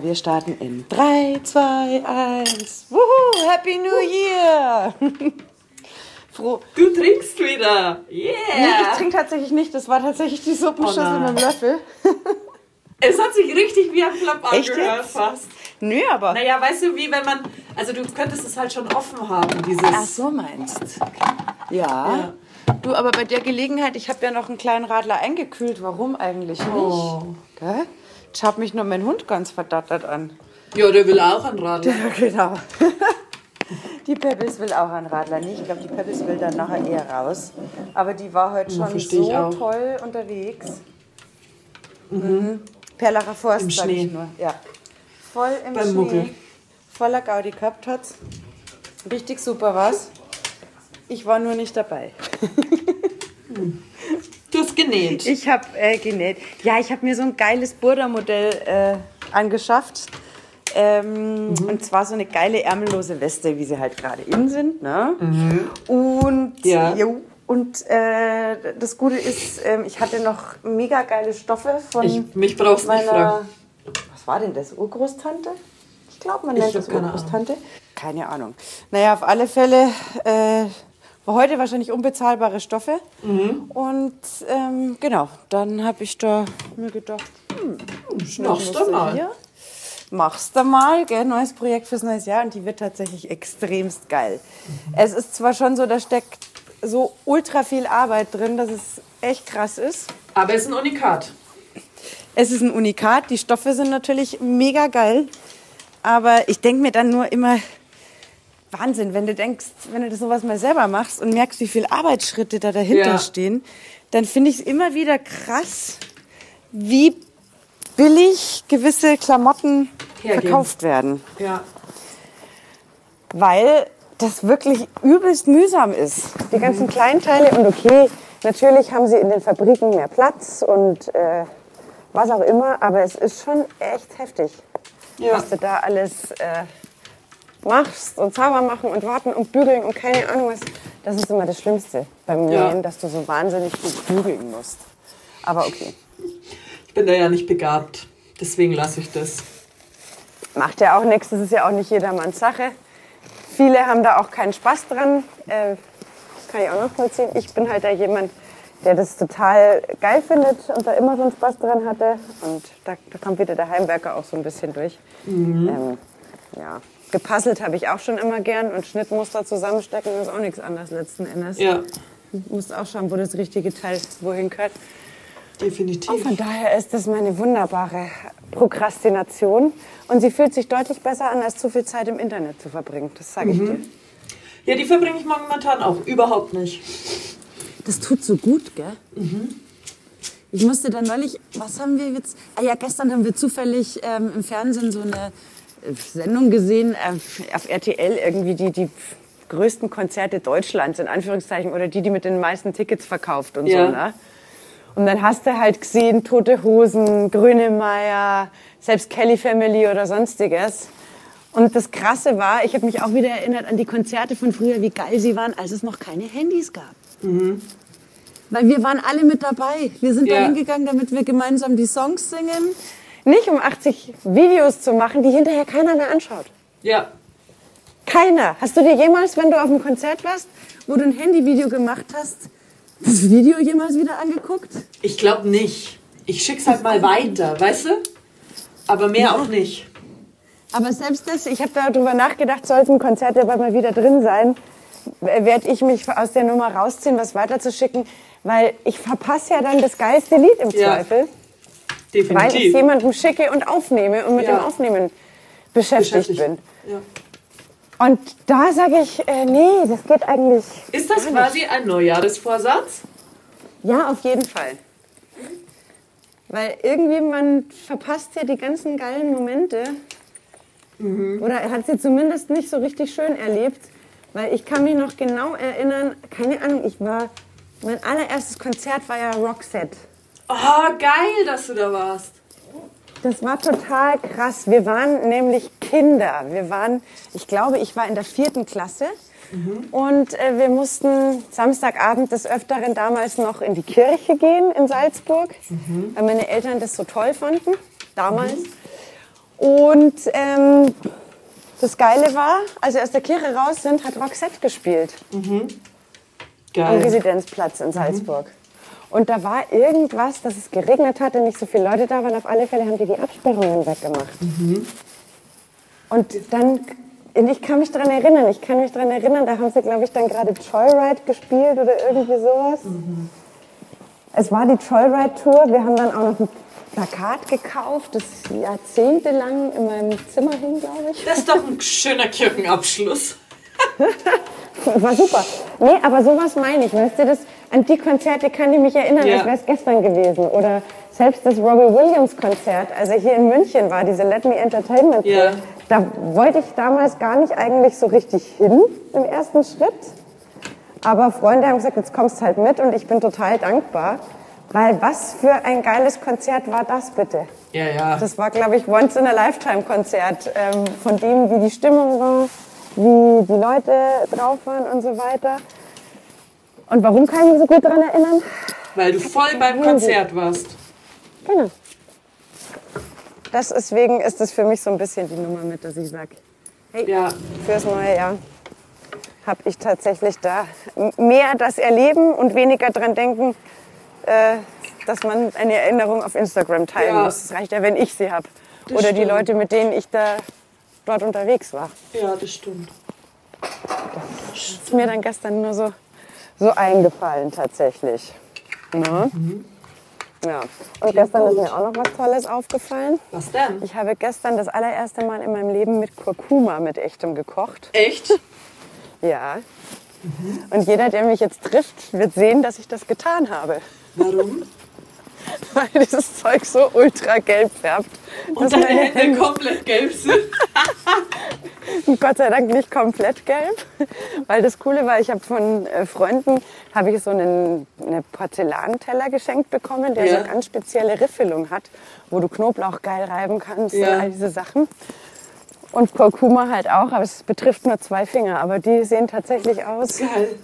Wir starten in 3, 2, 1. Wuhu, Happy New Year! Froh. Du trinkst wieder. Yeah! Nee, ich trinke tatsächlich nicht. Das war tatsächlich die Suppenschüssel oh mit dem Löffel. es hat sich richtig wie ein Flop angehört fast. Nö, aber. Naja, weißt du, wie wenn man. Also, du könntest es halt schon offen haben, dieses. Ach so meinst. Ja. ja. Du, aber bei der Gelegenheit, ich habe ja noch einen kleinen Radler eingekühlt. Warum eigentlich nicht? Oh. Gell? Schaut mich nur mein Hund ganz verdattert an. Ja, der will auch einen Radler. Ja, genau. Die Peppis will auch einen Radler nicht. Ich glaube, die Peppis will dann nachher eher raus. Aber die war heute schon ja, so toll unterwegs. Mhm. mhm. Perlacher Forst, sag ich nur. Ja. Voll im Beim Schnee. Muckel. Voller Gaudi gehabt hat. Richtig super war's. Ich war nur nicht dabei. Du hast genäht. Ich habe äh, genäht. Ja, ich habe mir so ein geiles Burda-Modell äh, angeschafft. Ähm, mhm. Und zwar so eine geile ärmellose Weste, wie sie halt gerade in sind. Ne? Mhm. Und, ja. jo, und äh, das Gute ist, ähm, ich hatte noch mega geile Stoffe von ich, mich brauchst meiner, nicht fragen. Was war denn das? Urgroßtante? Ich glaube, man nennt das Urgroßtante. Keine Ahnung. Naja, auf alle Fälle äh, heute wahrscheinlich unbezahlbare Stoffe. Mhm. Und ähm, genau, dann habe ich da mir gedacht, hm, machst du mal. Hier. Machst du mal, gell? neues Projekt fürs neue Jahr und die wird tatsächlich extremst geil. Mhm. Es ist zwar schon so, da steckt so ultra viel Arbeit drin, dass es echt krass ist. Aber es ist ein Unikat. Es ist ein Unikat, die Stoffe sind natürlich mega geil. Aber ich denke mir dann nur immer, Wahnsinn, wenn du denkst, wenn du das sowas mal selber machst und merkst, wie viele Arbeitsschritte da dahinter ja. stehen, dann finde ich es immer wieder krass, wie billig gewisse Klamotten Hergeben. verkauft werden. Ja. Weil das wirklich übelst mühsam ist. Die ganzen mhm. Kleinteile und okay, natürlich haben sie in den Fabriken mehr Platz und äh, was auch immer, aber es ist schon echt heftig, ja. was du da alles äh, machst und sauber machen und warten und bügeln und keine Ahnung was. Das ist immer das Schlimmste beim Nähen, ja. dass du so wahnsinnig viel bügeln musst. Aber okay. Ich bin da ja nicht begabt, deswegen lasse ich das. Macht ja auch nichts, das ist ja auch nicht jedermanns Sache. Viele haben da auch keinen Spaß dran. Äh, kann ich auch noch vollziehen. Ich bin halt da jemand, der das total geil findet und da immer schon Spaß dran hatte. Und da, da kommt wieder der Heimwerker auch so ein bisschen durch. Mhm. Ähm, ja, Gepuzzelt habe ich auch schon immer gern und Schnittmuster zusammenstecken ist auch nichts anderes letzten Endes. Ja. Du musst auch schauen, wo das richtige Teil wohin gehört. Definitiv. Und von daher ist das meine wunderbare Prokrastination. Und sie fühlt sich deutlich besser an, als zu viel Zeit im Internet zu verbringen. Das sage ich mhm. dir. Ja, die verbringe ich momentan auch überhaupt nicht. Das tut so gut, gell? Mhm. Ich musste dann neulich, was haben wir jetzt? Ah ja, gestern haben wir zufällig ähm, im Fernsehen so eine Sendung gesehen äh, auf RTL, irgendwie die, die größten Konzerte Deutschlands, in Anführungszeichen, oder die, die mit den meisten Tickets verkauft und ja. so. Ne? Und dann hast du halt gesehen, Tote Hosen, Grönemeyer, selbst Kelly Family oder sonstiges. Und das Krasse war, ich habe mich auch wieder erinnert an die Konzerte von früher, wie geil sie waren, als es noch keine Handys gab. Mhm. Weil wir waren alle mit dabei. Wir sind ja. da hingegangen, damit wir gemeinsam die Songs singen. Nicht um 80 Videos zu machen, die hinterher keiner mehr anschaut. Ja. Keiner. Hast du dir jemals, wenn du auf einem Konzert warst, wo du ein Handyvideo gemacht hast, das Video jemals wieder angeguckt? Ich glaube nicht. Ich schick's halt mal weiter, weißt du? Aber mehr ja. auch nicht. Aber selbst das, ich habe darüber nachgedacht, sollte ein Konzert ja bald mal wieder drin sein, werde ich mich aus der Nummer rausziehen, was weiterzuschicken, weil ich verpasse ja dann das geilste Lied im ja. Zweifel. Definitiv. Weil ich jemandem schicke und aufnehme und mit ja. dem Aufnehmen beschäftigt, beschäftigt. bin. Ja. Und da sage ich, äh, nee, das geht eigentlich. Ist das quasi ein Neujahresvorsatz? Ja, auf jeden Fall. Weil irgendwie man verpasst ja die ganzen geilen Momente. Mhm. Oder er hat sie zumindest nicht so richtig schön erlebt. Weil ich kann mich noch genau erinnern, keine Ahnung, ich war, mein allererstes Konzert war ja Roxette. Oh, geil, dass du da warst. Das war total krass. Wir waren nämlich Kinder. Wir waren, ich glaube, ich war in der vierten Klasse. Mhm. Und äh, wir mussten Samstagabend des Öfteren damals noch in die Kirche gehen in Salzburg, mhm. weil meine Eltern das so toll fanden, damals. Mhm. Und ähm, das Geile war, als wir aus der Kirche raus sind, hat Roxette gespielt am Geil. Residenzplatz in Salzburg. Und da war irgendwas, dass es geregnet hatte, nicht so viele Leute da waren. Auf alle Fälle haben die die Absperrungen weggemacht. Und dann, ich kann mich daran erinnern, ich kann mich daran erinnern, da haben sie, glaube ich, dann gerade Joyride gespielt oder irgendwie sowas. Es war die Joyride-Tour. Wir haben dann auch noch ein Plakat gekauft, das jahrzehntelang in meinem Zimmer hing, glaube ich. Das ist doch ein schöner Kirchenabschluss. War super. Nee, aber sowas meine ich. Weißt du, das, an die Konzerte kann ich mich erinnern, Ja. als wäre es gestern gewesen. Oder selbst das Robbie Williams Konzert, als er hier in München war, diese Let Me Entertainment. Ja. Da wollte ich damals gar nicht eigentlich so richtig hin im ersten Schritt. Aber Freunde haben gesagt, jetzt kommst halt mit und ich bin total dankbar. Weil was für ein geiles Konzert war das bitte? Ja, ja. Das war, glaube ich, Once in a Lifetime Konzert. Ähm, von dem, wie die Stimmung war, wie die Leute drauf waren und so weiter. Und warum kann ich mich so gut daran erinnern? Weil du voll beim Konzert warst. Genau. Das deswegen ist es für mich so ein bisschen die Nummer mit, dass ich sage, hey, Ja. fürs neue Jahr habe ich tatsächlich da mehr das Erleben und weniger dran denken, äh, dass man eine Erinnerung auf Instagram teilen Ja. muss. Es reicht ja, wenn ich sie habe. Das Oder die stimmt. Leute, mit denen ich da dort unterwegs war. Ja, das stimmt. ist mir dann gestern nur so, so eingefallen tatsächlich. Ne? Ja. Und gestern ist mir auch noch was Tolles aufgefallen. Was denn? Ich habe gestern das allererste Mal in meinem Leben mit Kurkuma mit echtem gekocht. Echt? Ja. Und jeder, der mich jetzt trifft, wird sehen, dass ich das getan habe. Warum? Weil dieses Zeug so ultra gelb färbt. Und deine meine Hände komplett gelb sind. Gott sei Dank nicht komplett gelb, weil das Coole war, ich habe von äh, Freunden habe ich so einen, eine Porzellanteller geschenkt bekommen, der Ja. so ganz spezielle Riffelung hat, wo du Knoblauch geil reiben kannst Ja. und all diese Sachen. Und Kurkuma halt auch, aber es betrifft nur zwei Finger, aber die sehen tatsächlich aus Geil.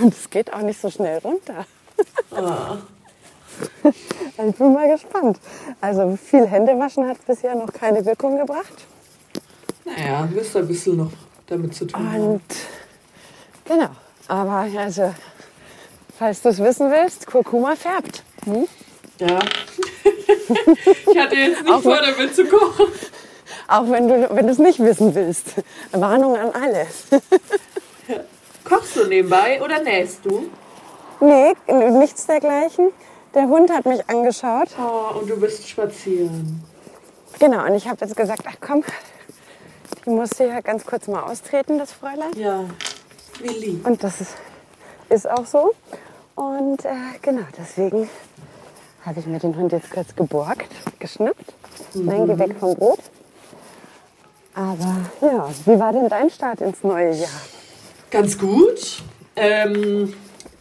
und es geht auch nicht so schnell runter. Ah. Also ich bin mal gespannt. Also viel Händewaschen hat bisher noch keine Wirkung gebracht. Naja, du ein bisschen noch damit zu tun haben. Und genau, aber also, falls du es wissen willst, Kurkuma färbt. Hm? Ja. ich hatte jetzt nicht vor, damit zu kochen. Auch wenn du wenn du es nicht wissen willst. Warnung an alle. Kochst du nebenbei oder nähst du? Nee, nichts dergleichen. Der Hund hat mich angeschaut. Oh, und du bist spazieren. Genau, und ich habe jetzt gesagt, ach komm, die muss hier ganz kurz mal austreten, das Fräulein. Ja. Wie lieb. Und das ist, ist auch so. Und äh, genau, deswegen habe ich mir den Hund jetzt kurz geborgt, geschnappt. Nein, geh weg vom Brot. Aber ja, wie war denn dein Start ins neue Jahr? Ganz gut. Ähm,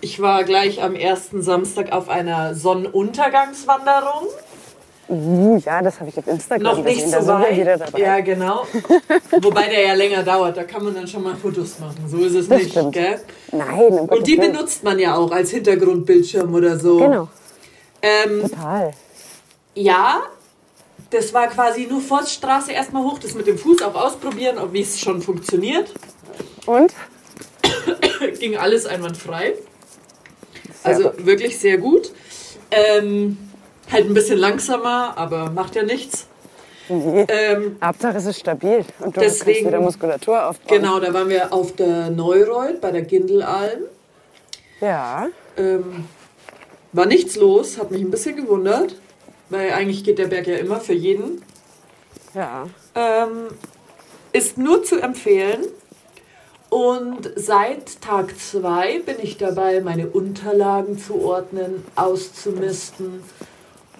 ich war gleich am ersten Samstag auf einer Sonnenuntergangswanderung. Uh, ja, das habe ich auf Instagram Noch nicht gesehen. Da so wir weit. wieder dabei. Ja, genau. Wobei der ja länger dauert. Da kann man dann schon mal Fotos machen. So ist es Das nicht. stimmt. Gell? Nein, um Und die Willen. benutzt man ja auch als Hintergrundbildschirm oder so. Genau, Ähm, total. ja, das war quasi nur Forststraße erstmal hoch, das mit dem Fuß auch ausprobieren, ob wie es schon funktioniert. Und? Ging alles einwandfrei. Also wirklich sehr gut. Ähm, halt ein bisschen langsamer, aber macht ja nichts. Nee. Ähm, Hauptsache es ist stabil und du Deswegen- wieder Muskulatur aufbauen. genau, da waren wir auf der Neureuth bei der Gindelalm. Ja, Ähm, war nichts los, hat mich ein bisschen gewundert, weil eigentlich geht der Berg ja immer für jeden. ja. Ähm, ist nur zu empfehlen. Und seit Tag 2 bin ich dabei, meine Unterlagen zu ordnen, auszumisten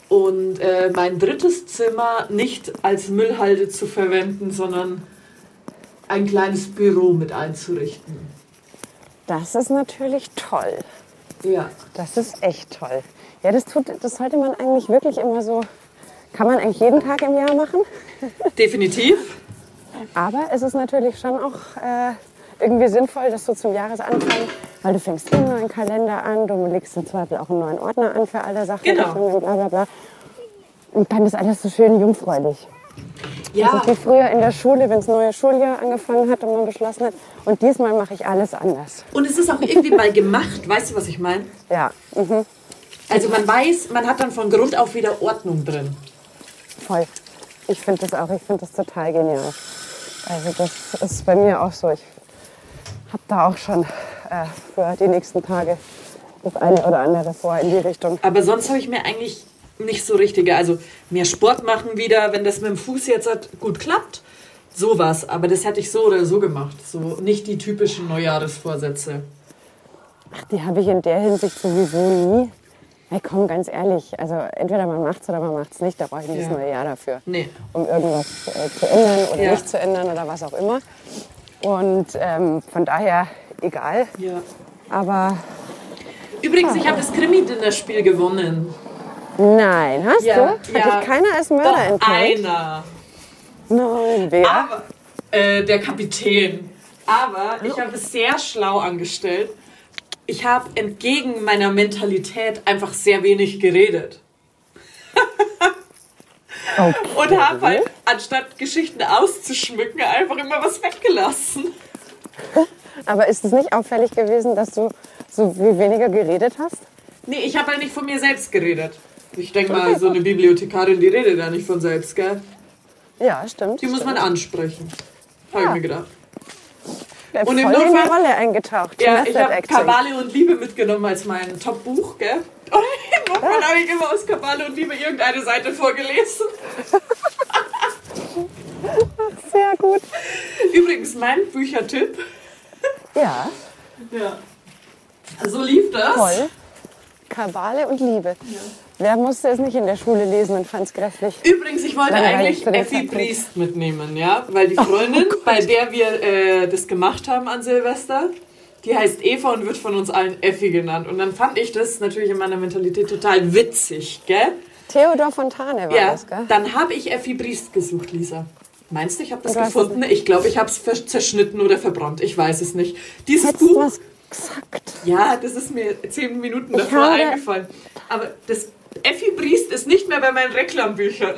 und äh, mein drittes Zimmer nicht als Müllhalde zu verwenden, sondern ein kleines Büro mit einzurichten. Das ist natürlich toll. Ja. Das ist echt toll. Ja, das, tut, das sollte man eigentlich wirklich immer so. Kann man eigentlich jeden Tag im Jahr machen. Definitiv. Aber es ist natürlich schon auch äh, irgendwie sinnvoll, dass du zum Jahresanfang, weil du fängst einen neuen Kalender an, du legst im Zweifel auch einen neuen Ordner an für alle Sachen, Genau. Bla bla bla. Und dann ist alles so schön jungfräulich. Ja. Das ist wie früher in der Schule, wenn das neue Schuljahr angefangen hat und man beschlossen hat. Und diesmal mache ich alles anders. Und es ist auch irgendwie mal gemacht, weißt du, was ich meine? Ja, mhm, Also man weiß, man hat dann von Grund auf wieder Ordnung drin. voll. Ich finde das auch, ich finde das total genial. Also das ist bei mir auch so. Ich habe da auch schon äh, für die nächsten Tage das eine oder andere vor in die Richtung. Aber sonst habe ich mir eigentlich nicht so richtige, also mehr Sport machen wieder, wenn das mit dem Fuß jetzt gut klappt. Sowas, aber das hätte ich so oder so gemacht. So nicht die typischen Neujahresvorsätze. Ach, die habe ich in der Hinsicht sowieso nie. Hey, komm, ganz ehrlich, also entweder man macht's oder man macht's nicht. Da brauche ich nicht Ja. das neue Jahr dafür. Nee. um irgendwas äh, zu ändern oder Ja. nicht zu ändern oder was auch immer. Und ähm, von daher egal. Ja. Aber Übrigens, ich habe das Krimi-Dinner-Spiel gewonnen. nein, hast Ja, du? Hat ja. dich keiner als Mörder Doch, entdeckt? einer. Nein, wer? Aber, äh, der Kapitän. Aber ich habe es sehr schlau angestellt. Ich habe entgegen meiner Mentalität einfach sehr wenig geredet. Okay. Und habe halt, anstatt Geschichten auszuschmücken, einfach immer was weggelassen. Aber ist es nicht auffällig gewesen, dass du so viel weniger geredet hast? Nee, ich habe halt nicht von mir selbst geredet. Ich denke mal, so eine Bibliothekarin, die redet ja nicht von selbst, gell? Ja, stimmt. Die muss man ansprechen. Habe Ja. ich mir gedacht. Der und im voll in die Rolle eingetaucht. Ja, ich habe. Kabale und Liebe mitgenommen als mein Top-Buch, gell? Notfall habe ich immer aus Kabale und Liebe irgendeine Seite vorgelesen. Sehr gut. Übrigens, mein Büchertipp. Ja, Ja. So lief das. toll. Kabale und Liebe. Wer musste es nicht in der Schule lesen und fand es grässlich? Übrigens, ich wollte eigentlich Effi. Briest mitnehmen, ja? Weil die Freundin, bei der wir äh, das gemacht haben an Silvester, die heißt Eva und wird von uns allen Effi genannt. Und dann fand ich das natürlich in meiner Mentalität total witzig, gell? Theodor Fontane war Ja, das, gell? dann habe ich Effi Briest gesucht, Lisa. Meinst du, ich habe das du gefunden? Ich glaube, ich habe es zerschnitten oder verbrannt. Ich weiß es nicht. Dieses Hättest Buch, was gesagt? ja, das ist mir zehn Minuten davor eingefallen. Aber das Effi Briest ist nicht mehr bei meinen Reklambüchern.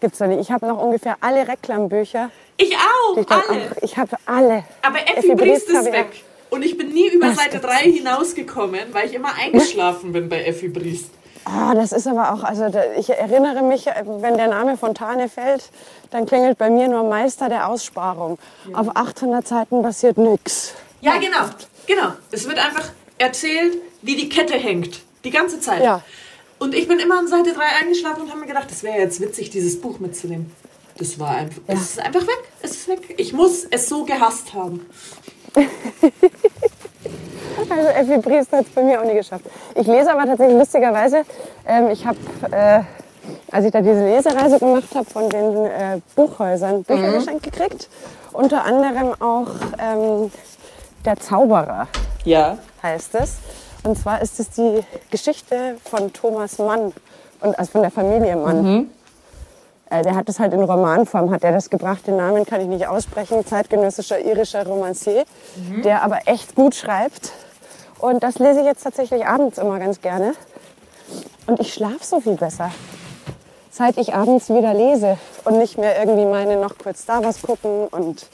Gibt's doch nicht. Ich habe noch ungefähr alle Reklambücher. Ich auch, Ich, alle. auch, ich habe alle. Aber Effi, Effi Briest ist weg. Und ich bin nie über Seite gibt's 3 hinausgekommen, weil ich immer eingeschlafen bin bei Effi Briest. Ah, das ist aber auch, also ich erinnere mich, äh, wenn der Name Fontane fällt, dann klingelt bei mir nur Meister der Aussparung. Auf 800 Seiten passiert nichts. Ja, genau. Genau. Es wird einfach erzählt, wie die Kette hängt. Die ganze Zeit. Ja. Und ich bin immer an Seite 3 eingeschlafen und habe mir gedacht, das wäre jetzt witzig, dieses Buch mitzunehmen. Das war einfach, es ist einfach weg. Es ist weg. Ich muss es so gehasst haben. Also Effi Briest hat es bei mir auch nie geschafft. Ich lese aber tatsächlich lustigerweise, ähm, ich habe, äh, als ich da diese Lesereise gemacht habe, von den äh, Buchhäusern Bücher geschenkt gekriegt. Unter anderem auch ähm, Der Zauberer Ja. heißt es. Und zwar ist es die Geschichte von Thomas Mann und also von der Familie Mann. Äh, der hat es halt in Romanform, hat er das gebracht. Den Namen kann ich nicht aussprechen. Zeitgenössischer irischer Romancier, der aber echt gut schreibt. Und das lese ich jetzt tatsächlich abends immer ganz gerne. Und ich schlafe so viel besser, seit ich abends wieder lese und nicht mehr irgendwie meine noch kurz da was gucken und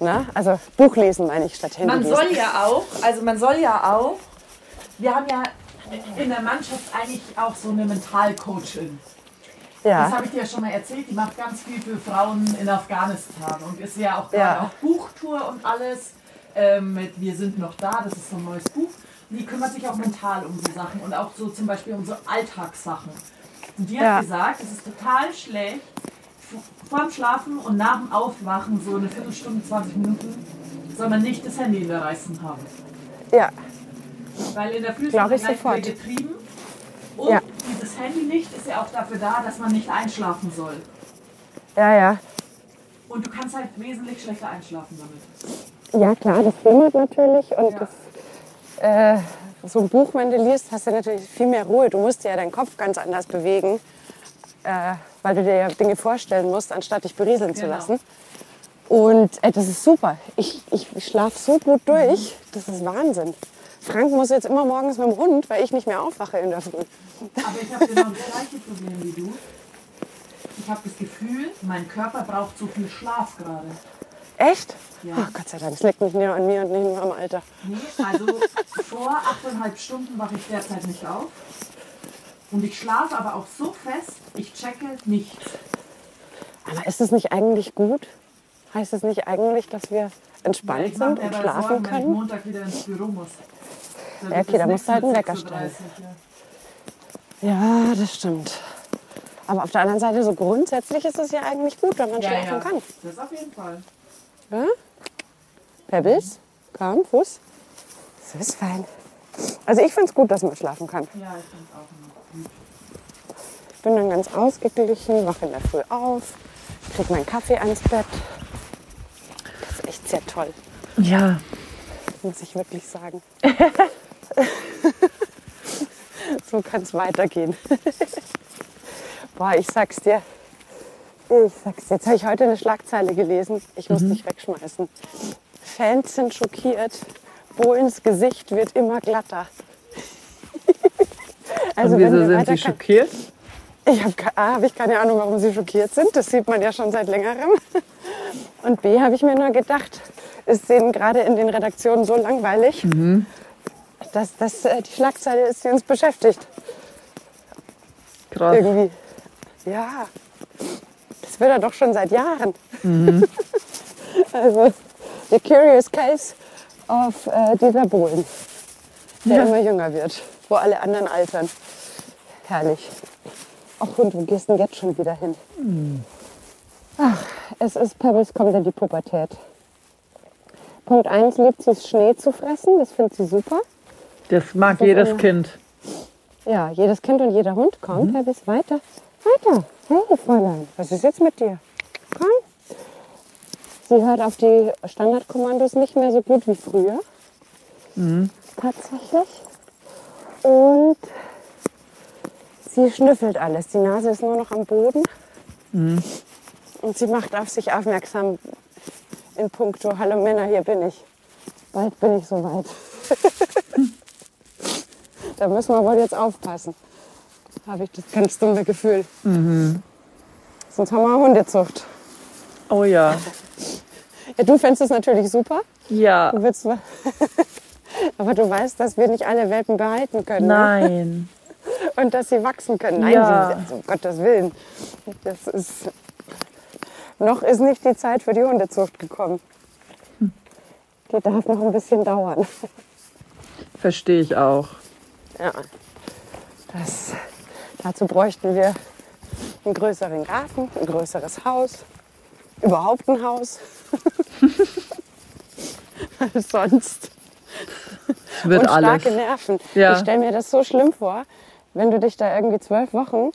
na, also Buch lesen meine ich statt Handy Man soll ja auch, also man soll ja auch, wir haben ja in der Mannschaft eigentlich auch so eine Mentalcoachin. Das ja. habe ich dir ja schon mal erzählt, die macht ganz viel für Frauen in Afghanistan und ist ja auch gerade Ja. auf Buchtour und alles. Ähm, mit Wir sind noch da, das ist so ein neues Buch. Die kümmert sich auch mental um so Sachen und auch so zum Beispiel um so Alltagssachen. Und die hat Ja. gesagt, es ist total schlecht, vorm Schlafen und nach dem Aufwachen, so eine Viertelstunde, 20 Minuten, soll man nicht das Handy in der Reißen haben. ja. Weil in der sofort. wieder getrieben. Und Ja. dieses Handylicht ist ja auch dafür da, dass man nicht einschlafen soll. Ja, ja. Und du kannst halt wesentlich schlechter einschlafen damit. Ja, klar, das flimmert natürlich. Und Ja. das, äh, so ein Buch, wenn du liest, hast du natürlich viel mehr Ruhe. Du musst ja deinen Kopf ganz anders bewegen, äh, weil du dir ja Dinge vorstellen musst, anstatt dich berieseln zu Genau. lassen. Und äh, das ist super. Ich, ich, ich schlafe so gut durch. Das ist Wahnsinn. Frank muss jetzt immer morgens mit dem Hund, weil ich nicht mehr aufwache in der Früh. Aber ich habe genau das gleiche Problem wie du. Ich habe das Gefühl, mein Körper braucht so viel Schlaf gerade. Echt? Ja. Oh, Gott sei Dank, es liegt nicht nur an mir und nicht nur am Alter. Nee, also vor achteinhalb Stunden wache ich derzeit nicht auf. Und ich schlafe aber auch so fest, ich checke nichts. Aber ist es nicht eigentlich gut? Heißt es nicht eigentlich, dass wir entspannt sind und schlafen können? Ja, okay, da musst du halt einen Wecker stellen. 6.30 Uhr. Ja, das stimmt. Aber auf der anderen Seite, so grundsätzlich ist es ja eigentlich gut, wenn man Ja, schlafen kann. das auf jeden Fall. Ja? Pebbles, komm, Fuß. Das ist fein. Also ich finde es gut, dass man schlafen kann. Ja, ich finde es auch immer gut. Ich bin dann ganz ausgeglichen, wache in der Früh auf, kriege meinen Kaffee ans Bett. Das ist echt sehr toll, Ja. muss ich wirklich sagen. so kann es weitergehen. Boah, ich sag's dir. Ich sag's dir. Jetzt habe ich heute eine Schlagzeile gelesen. Ich muss dich wegschmeißen. Fans sind schockiert. Bohlens Gesicht wird immer glatter. also Und wieso sind Sie schockiert? Ich habe A, hab ich keine Ahnung, warum sie schockiert sind. Das sieht man ja schon seit längerem. Und B, habe ich mir nur gedacht, ist denen gerade in den Redaktionen so langweilig, dass das äh, die Schlagzeile ist, die uns beschäftigt. Krass. Irgendwie. Ja, das wird er doch schon seit Jahren. also, the curious case of äh, Dieter Bohlen, der immer jünger wird, wo alle anderen altern. Herrlich. Ach Hund, wo gehst du denn jetzt schon wieder hin? Ach, es ist Pebbles kommt in die Pubertät. Punkt 1 liebt sie es, Schnee zu fressen. Das findet sie super. Das mag Das jedes immer- Kind. Ja, jedes Kind und jeder Hund. Komm, Pebbles, weiter. Weiter. Hey, Fräulein, was ist jetzt mit dir? Komm. Sie hört auf die Standardkommandos nicht mehr so gut wie früher. Tatsächlich. Und sie schnüffelt alles. Die Nase ist nur noch am Boden. Und sie macht auf sich aufmerksam in puncto, hallo Männer, hier bin ich. Bald bin ich soweit. da müssen wir wohl jetzt aufpassen. Habe ich das ganz dumme Gefühl. Sonst haben wir Hundezucht. Oh ja. Ja, du fändest es natürlich super. Ja. Du willst, aber du weißt, dass wir nicht alle Welpen behalten können. Ne? Nein. Und dass sie wachsen können. Nein, Ja. sie, um Gottes Willen. Das ist, noch ist nicht die Zeit für die Hundezucht gekommen. Die darf noch ein bisschen dauern. Verstehe ich auch. Ja. Das, dazu bräuchten wir einen größeren Garten, ein größeres Haus, überhaupt ein Haus. Sonst. Es wird und alles. starke Nerven. Ja. Ich stelle mir das so schlimm vor, wenn du dich da irgendwie zwölf Wochen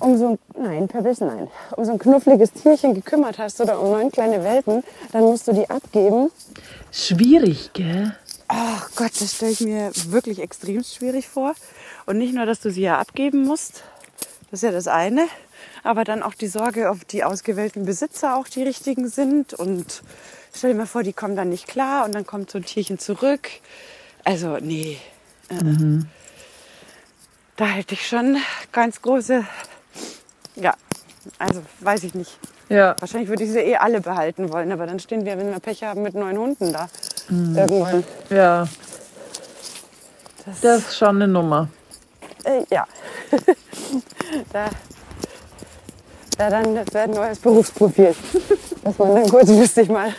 um so ein, nein, Pebbles, nein, um so ein knuffliges Tierchen gekümmert hast oder um neun kleine Welpen, dann musst du die abgeben. Schwierig, gell? Ach Gott, das stelle ich mir wirklich extrem schwierig vor. Und nicht nur, dass du sie ja abgeben musst, das ist ja das eine, aber dann auch die Sorge, ob die ausgewählten Besitzer auch die richtigen sind. Und stell dir mal vor, die kommen dann nicht klar und dann kommt so ein Tierchen zurück. Also, nee. äh, Da hätte ich schon ganz große, ja, also weiß ich nicht. Ja. Wahrscheinlich würde ich sie eh alle behalten wollen, aber dann stehen wir, wenn wir Pech haben, mit neun Hunden da. Irgendwann. Ja. Das ist schon eine Nummer. Äh, ja. da, da dann, das wäre ein neues Berufsprofil, das man dann kurzfristig mal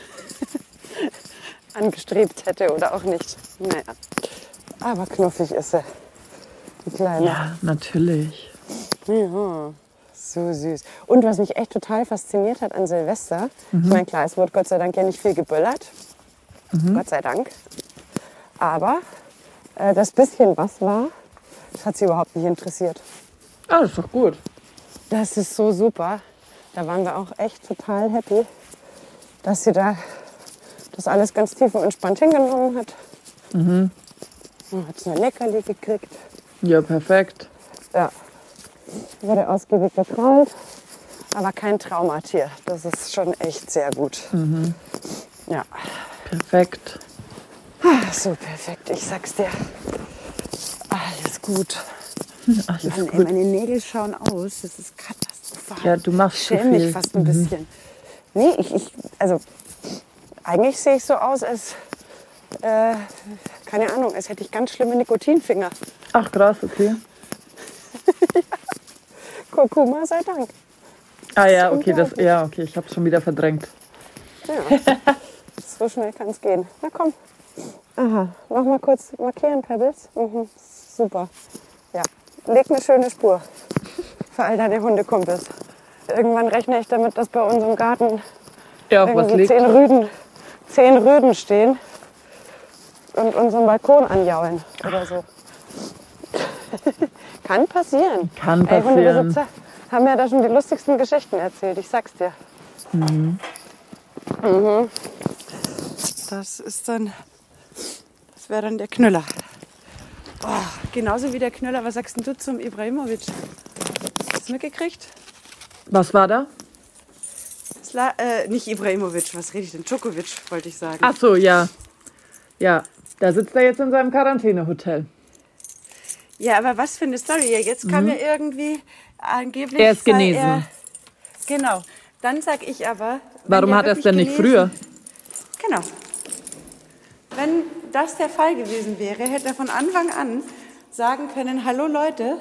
angestrebt hätte oder auch nicht. Naja. Aber knuffig ist sie, die Kleine. Ja, natürlich. Ja, so süß. Und was mich echt total fasziniert hat an Silvester, ich meine, klar, es wurde Gott sei Dank ja nicht viel geböllert. Gott sei Dank. Aber äh, das bisschen was war, das hat sie überhaupt nicht interessiert. Ah, das ist doch gut. Das ist so super. Da waren wir auch echt total happy, dass sie da das alles ganz tief und entspannt hingenommen hat. Mhm. Dann hat sie ein Leckerli gekriegt. Ja, perfekt. Ja. Wurde ausgiebig gekrallt. Aber kein Traumatier. Das ist schon echt sehr gut. Ja. Perfekt. Ach, so perfekt. Ich sag's dir. Alles gut. Alles Mann, ey, meine Nägel schauen aus. Das ist katastrophal. Ja, du machst zu schäme mich fast ein bisschen. Nee, ich, ich, also eigentlich sehe ich so aus, als, äh, keine Ahnung, als hätte ich ganz schlimme Nikotinfinger. Ach krass, okay. Kurkuma sei Dank. Ah ja, okay, das, ja, okay, ich hab's schon wieder verdrängt. Ja. so schnell kann es gehen. Na komm. Aha, noch mal kurz markieren, Pebbles. Mhm. Super. Ja, leg eine schöne Spur für all deine Hundekumpels. Irgendwann rechne ich damit, dass bei uns im Garten Ja, auf was liegt? zehn Rüden, zehn Rüden stehen und unseren Balkon anjaulen oder so. Kann passieren. Kann Ey, passieren. Hundebesitzer haben ja da schon die lustigsten Geschichten erzählt, ich sag's dir. Mhm. Das ist dann, das wäre dann der Knüller. Oh, genauso wie der Knüller, was sagst denn du zum Ibrahimovic? Hast du mitgekriegt? Was war da? Sla äh, nicht Ibrahimovic, was rede ich denn? Djokovic, wollte ich sagen. Ach so, ja. Ja, da sitzt er jetzt in seinem Quarantänehotel. Ja, aber was für eine Story. Jetzt kam ja irgendwie angeblich. Mhm. Er ist genesen. Er, genau. Dann sag ich aber. Warum hat er es denn nicht früher? Genau. Wenn das der Fall gewesen wäre, hätte er von Anfang an sagen können: Hallo Leute,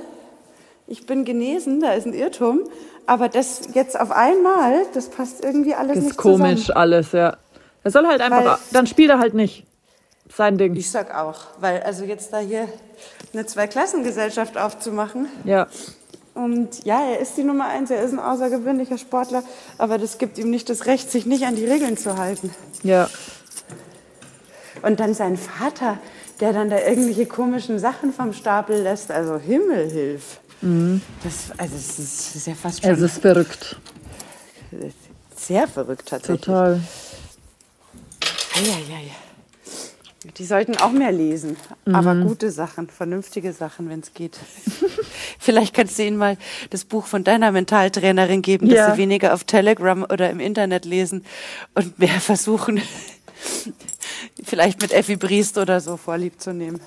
ich bin genesen, da ist ein Irrtum. Aber das jetzt auf einmal, das passt irgendwie alles Das nicht ist komisch zusammen. alles, ja. Er soll halt einfach, Weil- dann spielt er halt nicht. Sein Ding. Ich sag auch, weil also jetzt da hier eine Zweiklassengesellschaft aufzumachen, Ja. Und ja, er ist die Nummer eins, er ist ein außergewöhnlicher Sportler, aber das gibt ihm nicht das Recht, sich nicht an die Regeln zu halten. Ja. Und dann sein Vater, der dann da irgendwelche komischen Sachen vom Stapel lässt, also Himmelhilf. Das, also es ist, ist ja fast schon Es ist verrückt. sehr verrückt tatsächlich. Total. Eieiei. Die sollten auch mehr lesen, aber gute Sachen, vernünftige Sachen, wenn es geht. Vielleicht kannst du ihnen mal das Buch von deiner Mentaltrainerin geben, dass Ja. sie weniger auf Telegram oder im Internet lesen und mehr versuchen, vielleicht mit Effi Briest oder so vorlieb zu nehmen.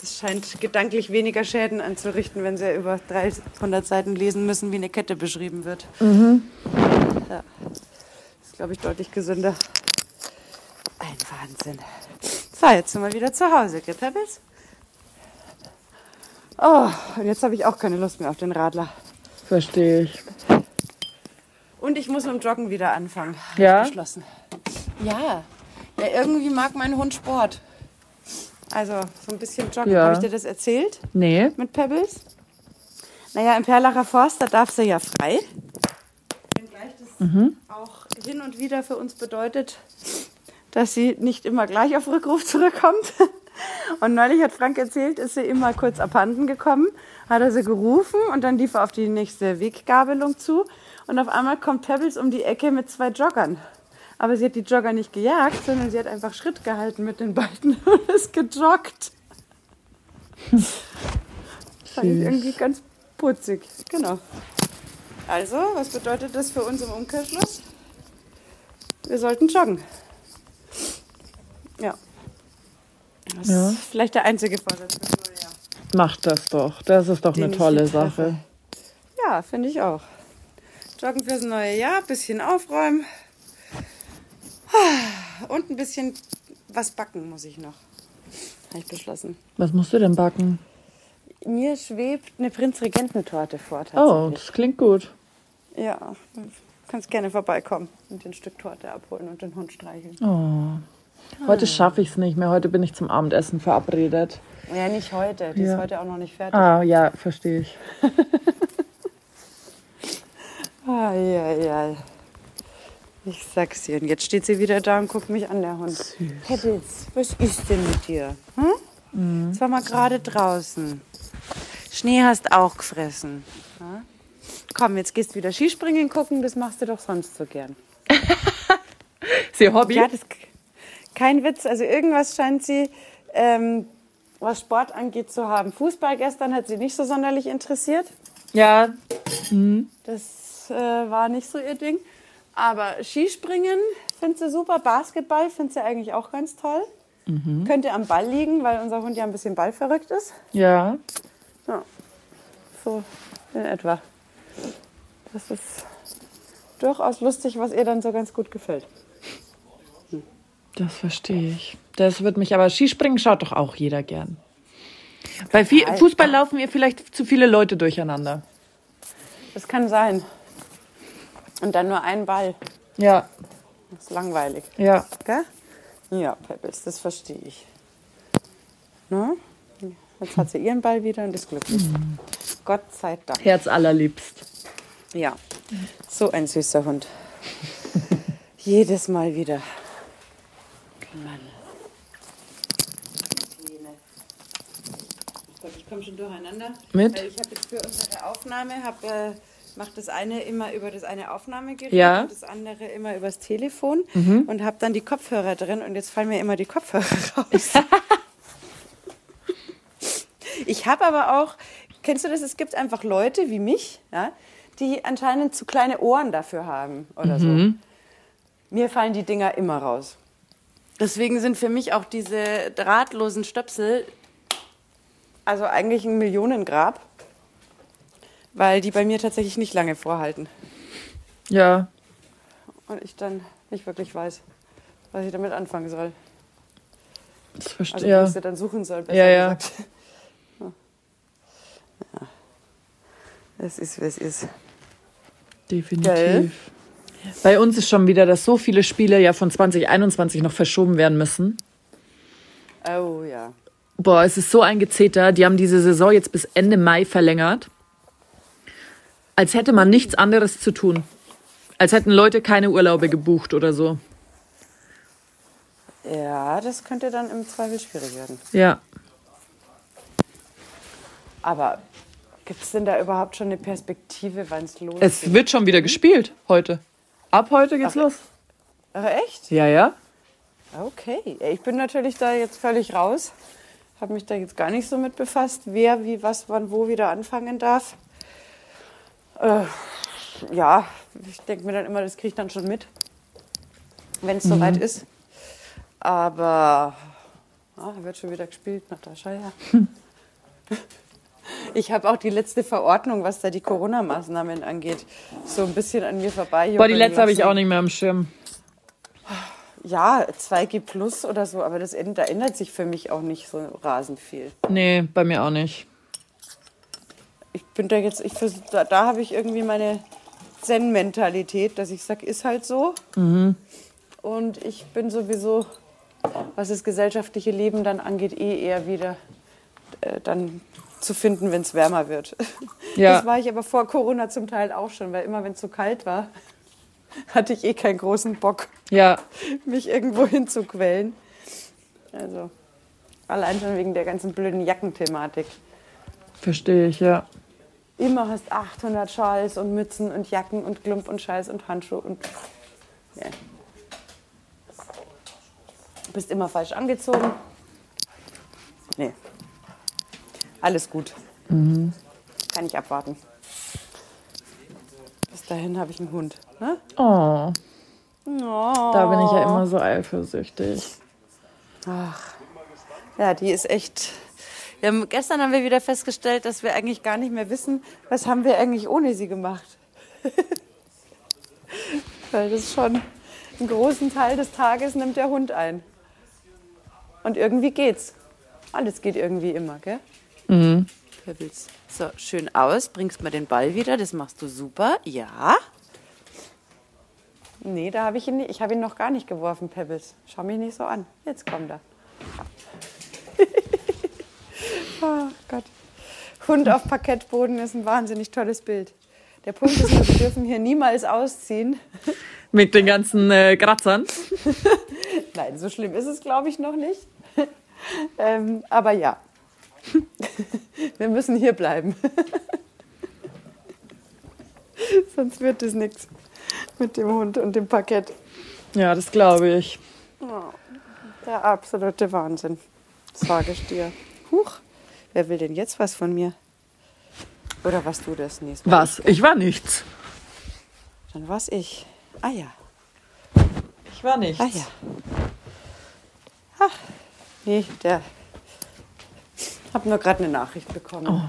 Das scheint gedanklich weniger Schäden anzurichten, wenn sie über 300 Seiten lesen müssen, wie eine Kette beschrieben wird. Ja. Das ist, glaube ich, deutlich gesünder. Ein Wahnsinn. So, jetzt sind wir wieder zu Hause, gell, Pebbles? Oh, und jetzt habe ich auch keine Lust mehr auf den Radler. Verstehe ich. Und ich muss mit dem Joggen wieder anfangen. Ja? Beschlossen. Ja. Ja, irgendwie mag mein Hund Sport. Also so ein bisschen joggen. Ja. Habe ich dir das erzählt Nee. mit Pebbles? Naja, im Perlacher Forst, da darf sie ja frei. Wenngleich das auch hin und wieder für uns bedeutet, dass sie nicht immer gleich auf Rückruf zurückkommt. Und neulich hat Frank erzählt, ist sie immer kurz abhanden gekommen, hat er sie gerufen und dann lief er auf die nächste Weggabelung zu. Und auf einmal kommt Pebbles um die Ecke mit zwei Joggern. Aber sie hat die Jogger nicht gejagt, sondern sie hat einfach Schritt gehalten mit den beiden und ist gejoggt. Fand ich irgendwie ganz putzig. Genau. Also, was bedeutet das für uns im Umkehrschluss? Wir sollten joggen. Ja. Das Ja. ist vielleicht der einzige neue Jahr. Macht das doch. Das ist doch Den eine tolle. Sache. Ja, finde ich auch. Joggen fürs neue Jahr, bisschen aufräumen. Und ein bisschen was backen muss ich noch. Habe ich beschlossen. Was musst du denn backen? Mir schwebt eine Prinzregententorte vor Oh, das klingt gut. Ja, du kannst gerne vorbeikommen und ein Stück Torte abholen und den Hund streicheln. Oh. Heute schaffe ich es nicht mehr. Heute bin ich zum Abendessen verabredet. Ja, nicht heute. Die Ja. ist heute auch noch nicht fertig. Ah, ja, verstehe ich. Ah, ja, ja. Ich sag's dir. Und jetzt steht sie wieder da und guckt mich an, der Hund. Pebbles, was ist denn mit dir? Hm? Jetzt war mal gerade draußen. Schnee hast auch gefressen. Ja? Komm, jetzt gehst du wieder Skispringen gucken. Das machst du doch sonst so gern. Ist ihr Hobby? Ja, das kein Witz. Also irgendwas scheint sie, ähm, was Sport angeht, zu haben. Fußball gestern hat sie nicht so sonderlich interessiert. Ja. Das äh, war nicht so ihr Ding. Aber Skispringen findet sie super. Basketball findet sie eigentlich auch ganz toll. Könnte am Ball liegen, weil unser Hund ja ein bisschen ballverrückt ist. Ja. Ja. So in etwa. Das ist durchaus lustig, was ihr dann so ganz gut gefällt. Das verstehe ich. Das wird mich aber Skispringen schaut doch auch jeder gern. Bei Fußball laufen ihr vielleicht zu viele Leute durcheinander. Das kann sein. Und dann nur ein Ball. Ja, Das ist langweilig. ja. Gell? Ja, Pebbles, das verstehe ich. Ne? Jetzt hat sie ihren Ball wieder und ist glücklich. Gott sei Dank. Herz allerliebst. Ja, so ein süßer Hund. Jedes Mal wieder. Mann. Ich glaube, ich komme schon durcheinander. Mit? Ich habe jetzt für unsere Aufnahme, hab, äh, mache das eine immer über das eine Aufnahmegerät Ja. und das andere immer übers Telefon und habe dann die Kopfhörer drin und jetzt fallen mir immer die Kopfhörer raus. ich habe aber auch, kennst du das, es gibt einfach Leute wie mich, ja, die anscheinend zu kleine Ohren dafür haben oder so. Mir fallen die Dinger immer raus. Deswegen sind für mich auch diese drahtlosen Stöpsel also eigentlich ein Millionengrab, weil die bei mir tatsächlich nicht lange vorhalten Ja, und ich dann nicht wirklich weiß, was ich damit anfangen soll. Also verstehe wie ja. ich sie dann suchen soll, besser Ja, ja. gesagt. Ja. Es ist, wie es ist. Definitiv. Gell? Bei uns ist schon wieder, dass so viele Spiele ja von 2021 noch verschoben werden müssen. Oh ja. Boah, es ist so ein Gezeter. Die haben diese Saison jetzt bis Ende Mai verlängert. Als hätte man nichts anderes zu tun. Als hätten Leute keine Urlaube gebucht oder so. Ja, das könnte dann im Zweifel schwierig werden. Ja. Aber gibt es denn da überhaupt schon eine Perspektive, wann es losgeht? Es wird schon wieder gespielt heute. Ab heute geht's los. Ach, echt? Ja, ja. Okay. Ich bin natürlich da jetzt völlig raus. Habe mich da jetzt gar nicht so mit befasst, wer, wie, was, wann, wo wieder anfangen darf. Äh, ja, ich denke mir dann immer, das kriege ich dann schon mit, wenn es soweit ist. Aber ah, wird schon wieder gespielt, Natascha, ja. Ich habe auch die letzte Verordnung, was da die Corona-Maßnahmen angeht, so ein bisschen an mir vorbei. Boah, die letzte habe ich auch nicht mehr am Schirm. Ja, 2G plus oder so, aber das, da ändert sich für mich auch nicht so rasend viel. Nee, bei mir auch nicht. Ich bin da jetzt, ich vers- da, da habe ich irgendwie meine Zen-Mentalität, dass ich sage, ist halt so. Und ich bin sowieso, was das gesellschaftliche Leben dann angeht, eh eher wieder äh, dann zu finden, wenn es wärmer wird. Ja. Das war ich aber vor Corona zum Teil auch schon, weil immer wenn es zu kalt war, hatte ich eh keinen großen Bock, Ja, mich irgendwo hinzuquellen. Also allein schon wegen der ganzen blöden Jackenthematik. verstehe ich, ja. Immer hast 800 Schals und Mützen und Jacken und Klump und Scheiß und Handschuhe und ja. bist immer falsch angezogen. Nee. Alles gut. Kann ich abwarten. Bis dahin habe ich einen Hund. Ne? Oh, Oh. da bin ich ja immer so eifersüchtig. Ja, die ist echt. Wir haben, gestern haben wir wieder festgestellt, dass wir eigentlich gar nicht mehr wissen, was haben wir eigentlich ohne sie gemacht. Weil das schon einen großen Teil des Tages nimmt der Hund ein. Und irgendwie geht's. Alles geht irgendwie immer, gell? Mhm. Pebbles. So, schön aus. Bringst mir den Ball wieder. Das machst du super. Ja. Nee, da habe ich ihn nicht. Ich habe ihn noch gar nicht geworfen, Pebbles. Schau mich nicht so an. Jetzt kommt er. Oh Gott. Hund auf Parkettboden ist ein wahnsinnig tolles Bild. Der Punkt ist, wir dürfen hier niemals ausziehen. Mit den ganzen äh, Kratzern. Nein, so schlimm ist es, glaube ich, noch nicht. ähm, aber ja, wir müssen hier bleiben. Sonst wird es nichts mit dem Hund und dem Parkett. Ja, das glaube ich. Der absolute Wahnsinn, sage ich dir. Huch, wer will denn jetzt was von mir? Oder was du das nächste Mal? Was? Ich war nichts. Dann war's ich. Ah ja, Ich war nichts. ah ja. Ach, nee, der. Hab nur gerade eine Nachricht bekommen.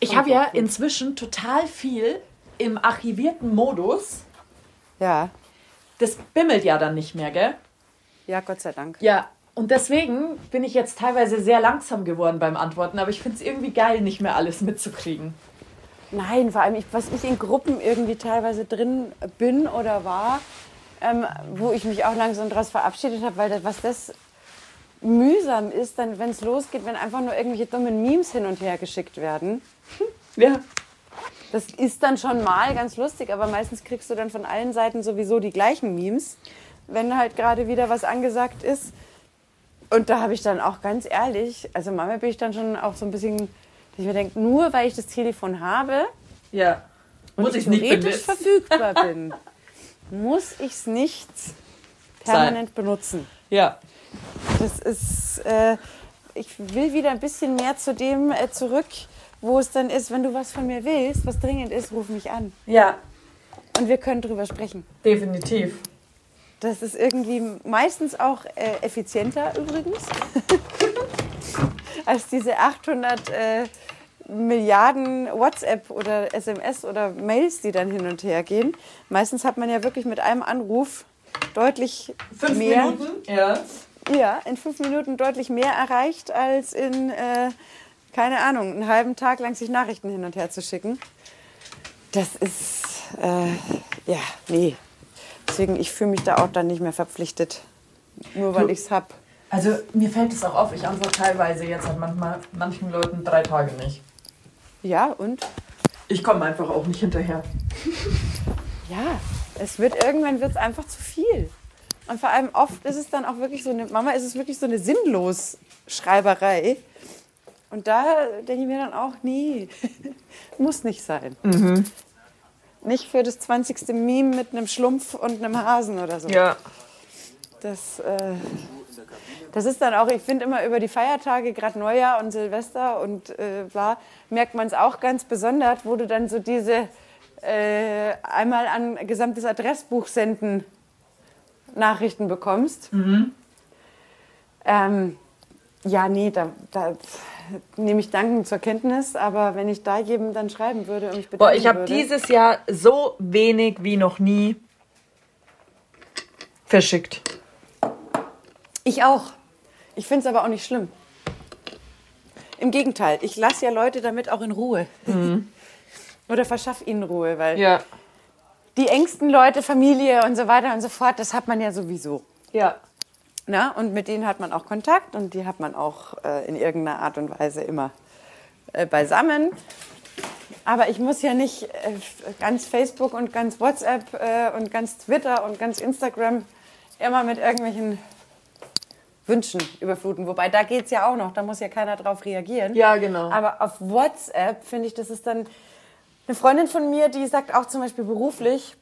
Ich habe ja inzwischen total viel im archivierten Modus. Ja, Das bimmelt ja dann nicht mehr, gell? ja, Gott sei Dank. Ja. Und deswegen bin ich jetzt teilweise sehr langsam geworden beim Antworten, aber ich finde es irgendwie geil, nicht mehr alles mitzukriegen. Nein, vor allem, ich, was ich in Gruppen irgendwie teilweise drin bin oder war, ähm, wo ich mich auch langsam daraus verabschiedet habe, weil das, was das mühsam ist, dann, wenn es losgeht, wenn einfach nur irgendwelche dummen Memes hin und her geschickt werden. Ja. Das ist dann schon mal ganz lustig, aber meistens kriegst du dann von allen Seiten sowieso die gleichen Memes, wenn halt gerade wieder was angesagt ist. Und da habe ich dann auch ganz ehrlich, also manchmal bin ich dann schon auch so ein bisschen, dass ich mir denke, nur weil ich das Telefon habe, Ja. und Muss ich nicht theoretisch benutzen. verfügbar bin, muss ich es nicht permanent benutzen. Ja. Das ist, äh, ich will wieder ein bisschen mehr zu dem äh, zurück, wo es dann ist, wenn du was von mir willst, was dringend ist, ruf mich an. Ja, Und wir können drüber sprechen. definitiv. Das ist irgendwie meistens auch äh, effizienter übrigens als diese 800 äh, Milliarden WhatsApp oder SMS oder Mails, die dann hin und her gehen. Meistens hat man ja wirklich mit einem Anruf deutlich Fünf mehr, Minuten? Ja. Ja, in fünf Minuten deutlich mehr erreicht, als in, äh, keine Ahnung, einen halben Tag lang sich Nachrichten hin und her zu schicken. Das ist, äh, ja, nee. Deswegen, ich fühle mich da auch dann nicht mehr verpflichtet. Nur weil ich es habe. Also mir fällt es auch auf, ich antworte teilweise jetzt halt manchmal manchen Leuten drei Tage nicht. Ja, und? Ich komme einfach auch nicht hinterher. Ja, es wird irgendwann wird's einfach zu viel. Und vor allem oft ist es dann auch wirklich so eine, Mama ist es wirklich so eine sinnlos Schreiberei. Und da denke ich mir dann auch, nee, muss nicht sein. Nicht für das 20. Meme mit einem Schlumpf und einem Hasen oder so. Ja. Das, äh, das ist dann auch, ich finde immer über die Feiertage, gerade Neujahr und Silvester und äh, bla, merkt man es auch ganz besonders, wo du dann so diese äh, einmal an gesamtes Adressbuch senden Nachrichten bekommst. Ähm, ja, nee, da, da nehme ich dankend zur Kenntnis, aber wenn ich da jedem dann schreiben würde und mich bedanken Boah, ich habe dieses Jahr so wenig wie noch nie verschickt. Ich auch. Ich finde es aber auch nicht schlimm. Im Gegenteil, ich lasse ja Leute damit auch in Ruhe. Oder verschaff ihnen Ruhe, weil Ja. Die engsten Leute, Familie und so weiter und so fort, das hat man ja sowieso. Ja. Na? Und mit denen hat man auch Kontakt und die hat man auch äh, in irgendeiner Art und Weise immer äh, beisammen. Aber ich muss ja nicht äh, ganz Facebook und ganz WhatsApp äh, und ganz Twitter und ganz Instagram immer mit irgendwelchen Wünschen überfluten. Wobei da geht es ja auch noch, da muss ja keiner drauf reagieren. Ja, genau. Aber auf WhatsApp finde ich, das ist dann eine Freundin von mir, die sagt auch zum Beispiel beruflich,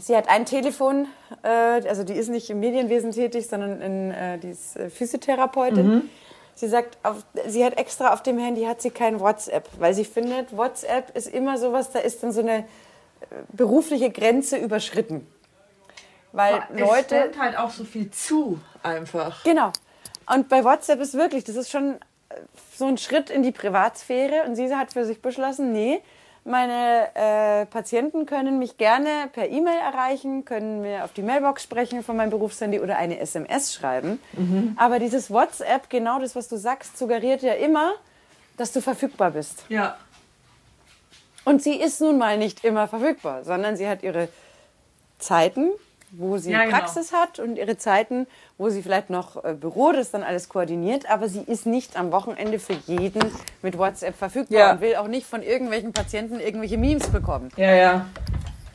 sie hat ein Telefon, äh, also die ist nicht im Medienwesen tätig, sondern in, äh, die ist äh, Physiotherapeutin. Sie sagt, auf, sie hat extra auf dem Handy hat sie kein WhatsApp, weil sie findet, WhatsApp ist immer sowas, da ist dann so eine berufliche Grenze überschritten. Weil Leute, halt auch so viel zu, einfach. Genau. Und bei WhatsApp ist wirklich, das ist schon so ein Schritt in die Privatsphäre. Und sie hat für sich beschlossen, nee, meine äh, Patienten können mich gerne per E-Mail erreichen, können mir auf die Mailbox sprechen von meinem Berufshandy oder eine SMS schreiben. Aber dieses WhatsApp, genau das, was du sagst, suggeriert ja immer, dass du verfügbar bist. Ja. Und sie ist nun mal nicht immer verfügbar, sondern sie hat ihre Zeiten, wo sie Ja, genau. Praxis hat und ihre Zeiten, wo sie vielleicht noch äh, Büro das dann alles koordiniert, aber sie ist nicht am Wochenende für jeden mit WhatsApp verfügbar Ja. und will auch nicht von irgendwelchen Patienten irgendwelche Memes bekommen Ja, ja.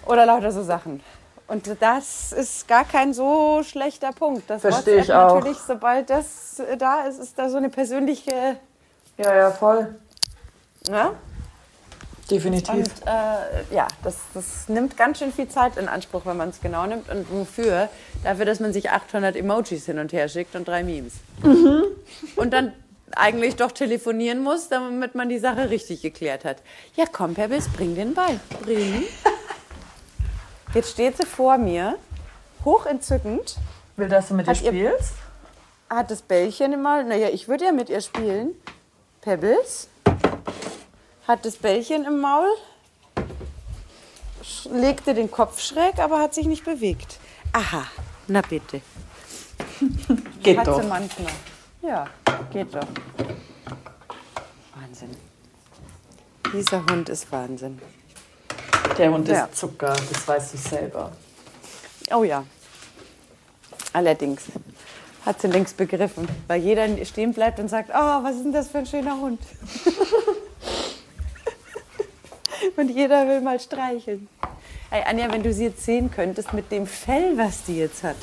oder lauter so Sachen. Und das ist gar kein so schlechter Punkt. Das Versteh WhatsApp ich auch. natürlich, sobald das äh, da ist, ist da so eine persönliche, Ja, ja, voll. ne? Definitiv. Und äh, ja, das, das nimmt ganz schön viel Zeit in Anspruch, wenn man es genau nimmt. Und wofür? Dafür, dass man sich 800 Emojis hin und her schickt und drei Memes. Und dann eigentlich doch telefonieren muss, damit man die Sache richtig geklärt hat. Ja, komm, Pebbles, bring den Ball. Bring. Jetzt steht sie vor mir, hochentzückend, Will, dass du mit Hat ihr- spielst? hat das Bällchen immer, naja, ich würde ja mit ihr spielen. Pebbles, hat das Bällchen im Maul, legte den Kopf schräg, aber hat sich nicht bewegt. Aha, na bitte. Geht hat doch. sie manchmal. Ja, geht doch. Wahnsinn. Dieser Hund ist Wahnsinn. Der Hund Ja. ist Zucker, das weiß ich selber. Oh ja. Allerdings hat sie längst begriffen, weil jeder stehen bleibt und sagt, oh, was ist denn das für ein schöner Hund? und jeder will mal streicheln. Ey, Anja, wenn du sie jetzt sehen könntest mit dem Fell, was die jetzt hat.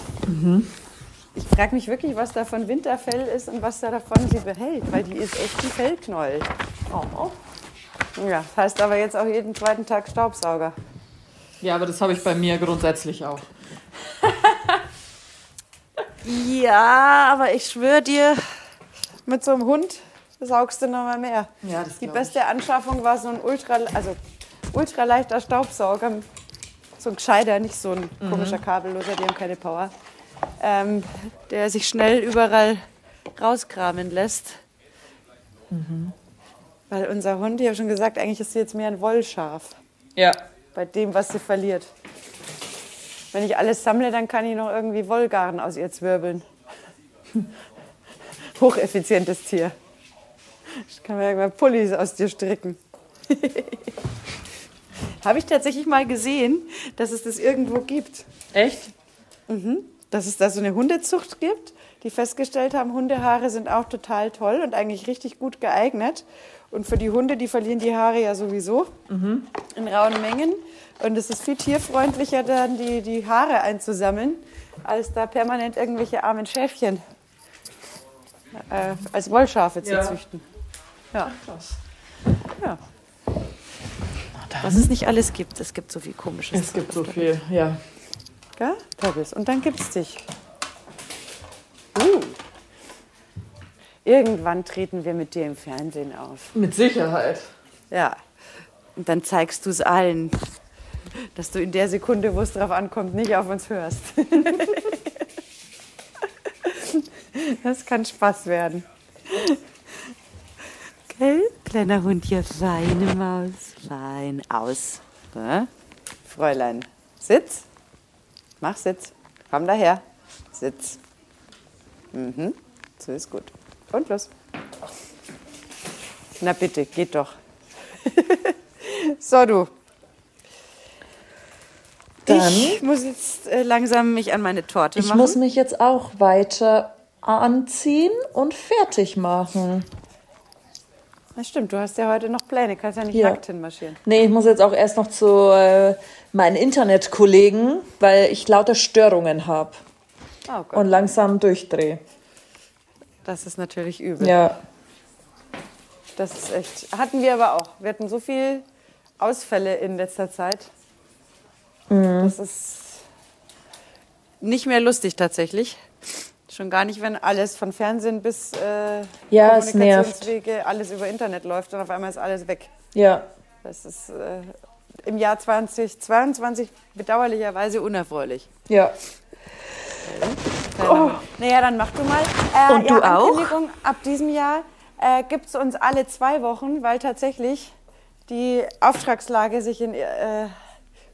Ich frage mich wirklich, was da von Winterfell ist und was da davon sie behält, weil die ist echt ein Fellknäuel. Oh. Ja, das heißt aber jetzt auch jeden zweiten Tag Staubsauger. Ja, aber das habe ich bei mir grundsätzlich auch. Ja, aber ich schwöre dir, mit so einem Hund saugst du noch mal mehr. Ja, das Die glaub ich. beste Anschaffung war so ein ultra, also ultra leichter Staubsauger, so ein gescheiter, nicht so ein Mhm. komischer kabelloser, die haben keine Power, ähm, der sich schnell überall rauskramen lässt. Mhm. Weil unser Hund, ich habe schon gesagt, eigentlich ist sie jetzt mehr ein Wollschaf Ja. bei dem, was sie verliert. Wenn ich alles sammle, dann kann ich noch irgendwie Wollgarn aus ihr zwirbeln. Hocheffizientes Tier. Ich kann mir irgendwann Pullis aus dir stricken. Habe ich tatsächlich mal gesehen, dass es das irgendwo gibt. Echt? Dass es da so eine Hundezucht gibt, die festgestellt haben, Hundehaare sind auch total toll und eigentlich richtig gut geeignet. Und für die Hunde, die verlieren die Haare ja sowieso in rauen Mengen. Und es ist viel tierfreundlicher, dann die, die Haare einzusammeln, als da permanent irgendwelche armen Schäfchen äh, als Wollschafe zu Ja. züchten. Ja. Krass. ja. Was es nicht alles gibt. Es gibt so viel Komisches. Es gibt so viel, ja. Gell? Pebbles. Und dann gibt's dich. Uh. Irgendwann treten wir mit dir im Fernsehen auf. Mit Sicherheit. Ja. Und dann zeigst du es allen, dass du in der Sekunde, wo es drauf ankommt, nicht auf uns hörst. das kann Spaß werden. Kleiner Hund hier, feine Maus, fein aus. Ja? Fräulein, sitz. Mach Sitz. Komm daher. Sitz. Mhm. So ist gut. Und los. Na bitte, geht doch. so, du. Dann- ich muss jetzt äh, langsam mich an meine Torte Ich machen. muss mich jetzt auch weiter anziehen und fertig machen. Das stimmt, du hast ja heute noch Pläne, kannst ja nicht Ja. nackt hinmarschieren. Nee, ich muss jetzt auch erst noch zu äh, meinen Internetkollegen, weil ich lauter Störungen habe Oh und langsam durchdrehe. das ist natürlich übel. Ja, Das ist echt. Hatten wir aber auch. Wir hatten so viel Ausfälle in letzter Zeit. Mhm. Das ist nicht mehr lustig tatsächlich. Schon gar nicht, wenn alles von Fernsehen bis äh, Ja. Kommunikationswege, alles über Internet läuft und auf einmal ist alles weg. ja. Das ist äh, im Jahr 2022 bedauerlicherweise unerfreulich. Ja. Naja, dann mach du mal. Äh, Und ja, du auch? Ankündigung, ab diesem Jahr äh, gibt es uns alle zwei Wochen, weil tatsächlich die Auftragslage sich in, äh,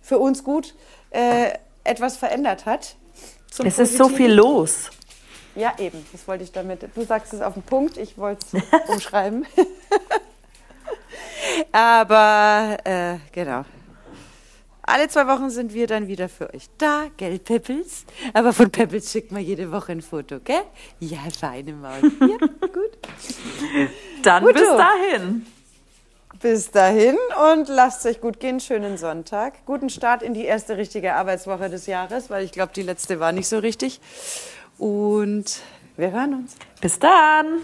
für uns gut äh, etwas verändert hat. Es ist so Positiven. viel los. Ja, eben. Das wollte ich damit. Du sagst es auf den Punkt, ich wollte es umschreiben. Aber äh, genau. Alle zwei Wochen sind wir dann wieder für euch da, gell, Peppels? Aber von Peppels schickt man jede Woche ein Foto, gell? Ja, feine Maus. Ja, gut. Dann Gut bis dahin. Bis dahin und lasst es euch gut gehen. Schönen Sonntag. Guten Start in die erste richtige Arbeitswoche des Jahres, weil ich glaube, die letzte war nicht so richtig. Und wir hören uns. Bis dann.